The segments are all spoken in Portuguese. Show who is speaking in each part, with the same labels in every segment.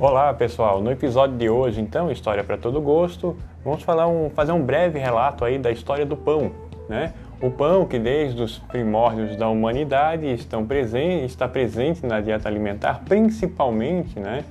Speaker 1: Olá pessoal, no episódio de hoje, então, História para Todo Gosto, vamos falar um, fazer um breve relato aí da história do pão. Né? O pão que desde os primórdios da humanidade estão presente, está presente na dieta alimentar, principalmente, né?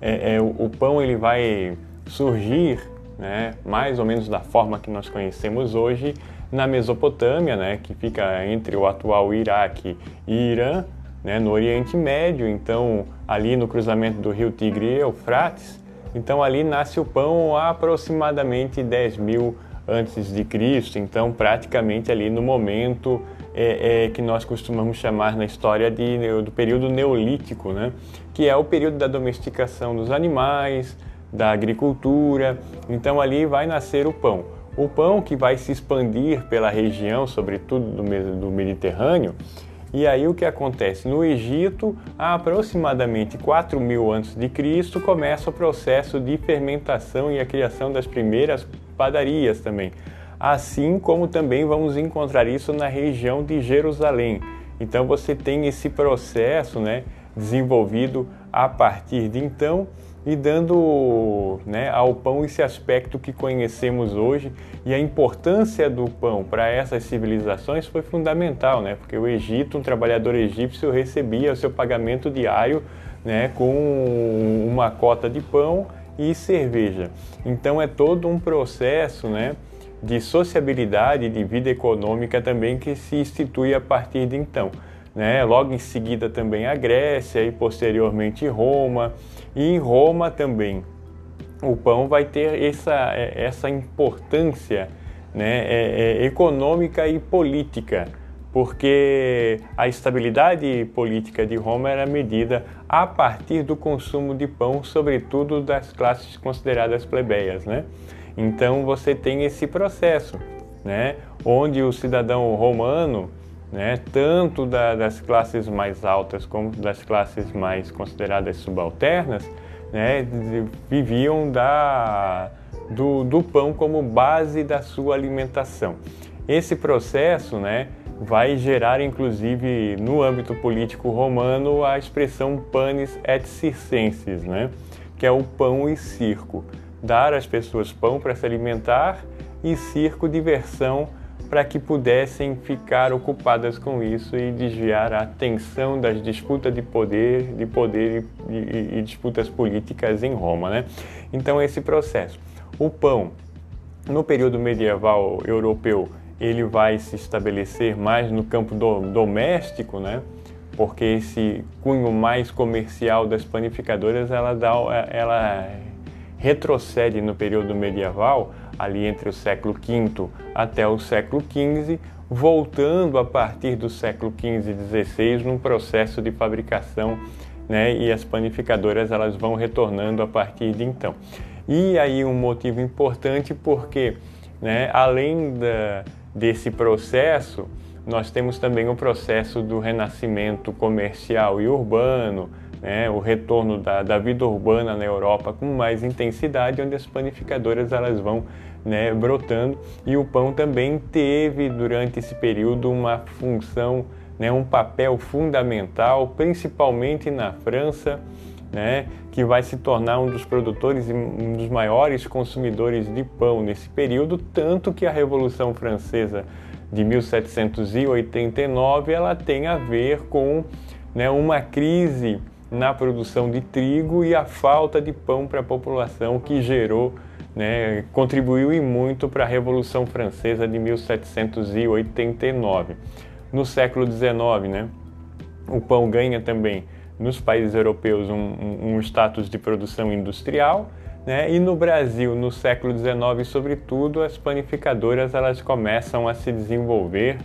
Speaker 1: É, é, o, o, pão ele vai surgir, né, mais ou menos da forma que nós conhecemos hoje, na Mesopotâmia, né, que fica entre o atual Iraque e Irã, né, no Oriente Médio, então ali no cruzamento do rio Tigre e Eufrates. Então ali nasce o pão há aproximadamente 10 mil antes de Cristo, então praticamente ali no momento é, é, que nós costumamos chamar na história de, do período neolítico, né? que é o período da domesticação dos animais, da agricultura. Então ali vai nascer o pão. O pão que vai se expandir pela região, sobretudo do, do Mediterrâneo, e aí o que acontece? No Egito, há aproximadamente 4 mil a.C., começa o processo de fermentação e a criação das primeiras padarias também. Assim como também vamos encontrar isso na região de Jerusalém. Então você tem esse processo né, desenvolvido a partir de então e dando né, ao pão esse aspecto que conhecemos hoje. E a importância do pão para essas civilizações foi fundamental, né? porque o Egito, um trabalhador egípcio, recebia o seu pagamento diário né, com uma cota de pão e cerveja. Então é todo um processo né, de sociabilidade, de vida econômica também que se institui a partir de então né? logo em seguida também a Grécia e posteriormente Roma. E em Roma também o pão vai ter essa, é, essa importância né? é, é, econômica e política, porque a estabilidade política de Roma era medida a partir do consumo de pão, sobretudo das classes consideradas plebeias. Né? Então você tem esse processo, né? onde o cidadão romano né, tanto da, das classes mais altas como das classes mais consideradas subalternas, né, viviam da, do, do, pão como base da sua alimentação. Esse processo né, vai gerar, inclusive, no âmbito político romano, a expressão panis et circenses, né, que é o pão e circo. Dar às pessoas pão para se alimentar e circo, diversão para que pudessem ficar ocupadas com isso e desviar a atenção das disputas de poder, de poder e, e, e disputas políticas em Roma, né? Então esse processo, o pão no período medieval europeu ele vai se estabelecer mais no campo do, doméstico, né? Porque esse cunho mais comercial das panificadoras ela dá, ela retrocede no período medieval ali entre o século V até o século XV, voltando a partir do século XV e XVI num processo de fabricação, né, e as panificadoras elas vão retornando a partir de então. E aí um motivo importante porque, né, além da, desse processo, nós temos também o processo do renascimento comercial e urbano, né, o retorno da, da, vida urbana na Europa com mais intensidade, onde as panificadoras elas vão né, brotando. E o pão também teve durante esse período uma função, né, um papel fundamental, principalmente na França, né, que vai se tornar um dos produtores e um dos maiores consumidores de pão nesse período, tanto que a Revolução Francesa de 1789 ela tem a ver com né, uma crise na produção de trigo e a falta de pão para a população que gerou né, contribuiu e muito para a Revolução Francesa de 1789. No século XIX, né, o pão ganha também nos países europeus um, um, status de produção industrial, né, e no Brasil, no século XIX, sobretudo, as panificadoras elas começam a se desenvolver,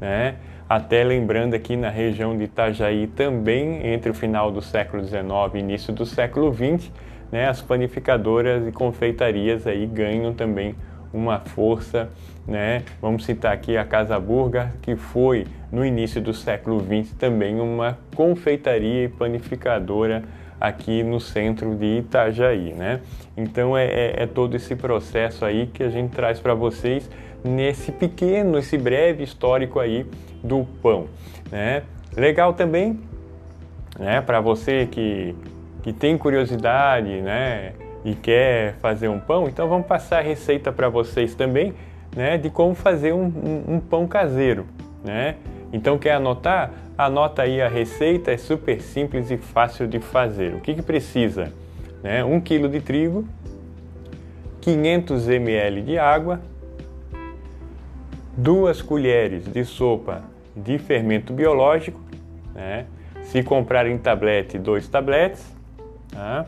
Speaker 1: né, até lembrando aqui na região de Itajaí também entre o final do século XIX e início do século XX, né, as panificadoras e confeitarias aí ganham também uma força, né? Vamos citar aqui a Casa Burger, que foi no início do século XX também uma confeitaria e panificadora aqui no centro de Itajaí, né? Então é, é, é todo esse processo aí que a gente traz para vocês nesse pequeno, esse breve histórico aí do pão, né? Legal também, né? Para você que que tem curiosidade, né, e quer fazer um pão, então vamos passar a receita para vocês também, né, de como fazer um, um, um pão caseiro, né? Então quer anotar? Anota aí a receita, é super simples e fácil de fazer. O que, que precisa? Né? 1 kg de trigo, 500 ml de água, 2 colheres de sopa de fermento biológico, né? se comprar em tablete, dois tabletes, tá?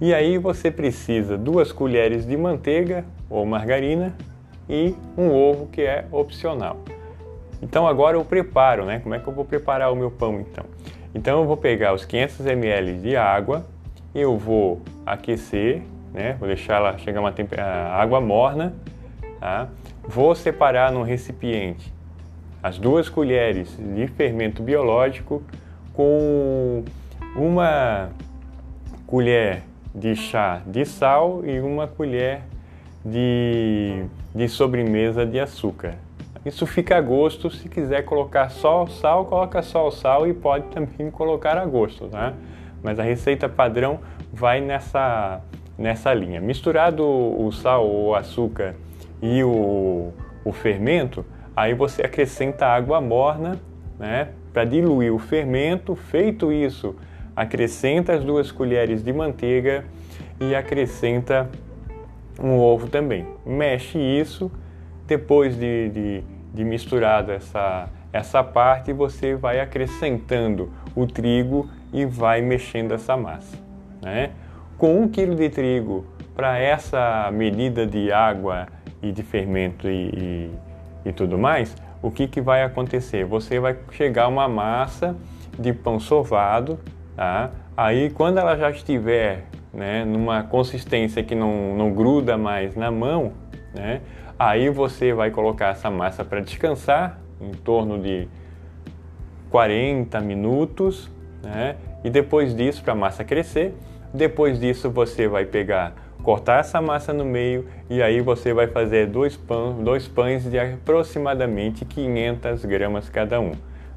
Speaker 1: e aí você precisa duas colheres de manteiga ou margarina e um ovo que é opcional. Então agora eu preparo, né? Como é que eu vou preparar o meu pão então? Então eu vou pegar os 500 ml de água, eu vou aquecer, né? Vou deixar ela chegar uma água morna, tá? Vou separar num recipiente as duas colheres de fermento biológico com uma colher de chá de sal e uma colher de, de sobremesa de açúcar. Isso fica a gosto, se quiser colocar só o sal, coloca só o sal e pode também colocar a gosto, tá? Mas a receita padrão vai nessa, nessa linha. Misturado o sal, o açúcar e o, o fermento, aí você acrescenta água morna, né? Para diluir o fermento. Feito isso, acrescenta as duas colheres de manteiga e acrescenta um ovo também. Mexe isso. Depois de, de de misturado essa, essa parte, você vai acrescentando o trigo e vai mexendo essa massa. Né? Com um quilo de trigo para essa medida de água e de fermento e, e, e tudo mais, o que, que vai acontecer? Você vai chegar a uma massa de pão sovado, tá? aí quando ela já estiver né, numa consistência que não, não gruda mais na mão, né, Aí você vai colocar essa massa para descansar em torno de 40 minutos, né? E depois disso, para a massa crescer, depois disso você vai pegar, cortar essa massa no meio e aí você vai fazer dois, pães, dois pães de aproximadamente 500 gramas cada um.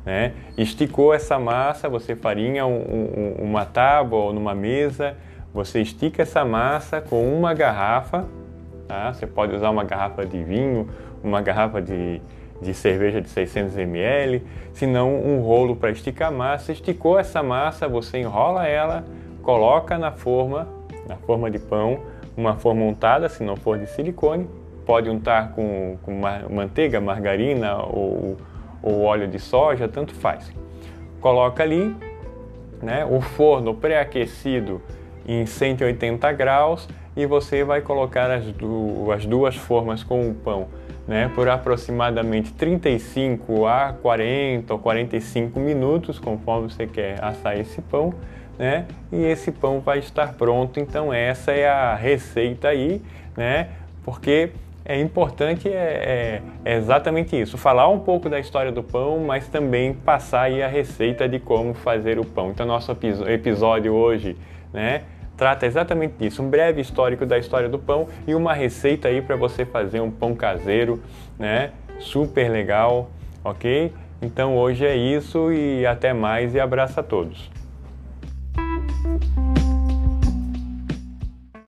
Speaker 1: Né? Esticou essa massa, você farinha um, um, uma tábua ou numa mesa, você estica essa massa com uma garrafa Tá? Você pode usar uma garrafa de vinho, uma garrafa de, de cerveja de 600 ml, se não um rolo para esticar a massa. Esticou essa massa, você enrola ela, coloca na forma, na forma de pão, uma forma untada, se não for de silicone, pode untar com, com manteiga, margarina ou, ou óleo de soja, tanto faz. Coloca ali, né, o forno pré-aquecido em 180 graus e você vai colocar as, du as duas formas com o pão né, por aproximadamente 35 a 40 ou 45 minutos, conforme você quer assar esse pão, né, e esse pão vai estar pronto. Então essa é a receita aí, né, porque é importante é, é, é, exatamente isso, falar um pouco da história do pão, mas também passar aí a receita de como fazer o pão. Então nosso episódio hoje, né, trata exatamente disso, um breve histórico da história do pão e uma receita aí para você fazer um pão caseiro, né? Super legal, ok? Então hoje é isso e até mais e abraço a todos.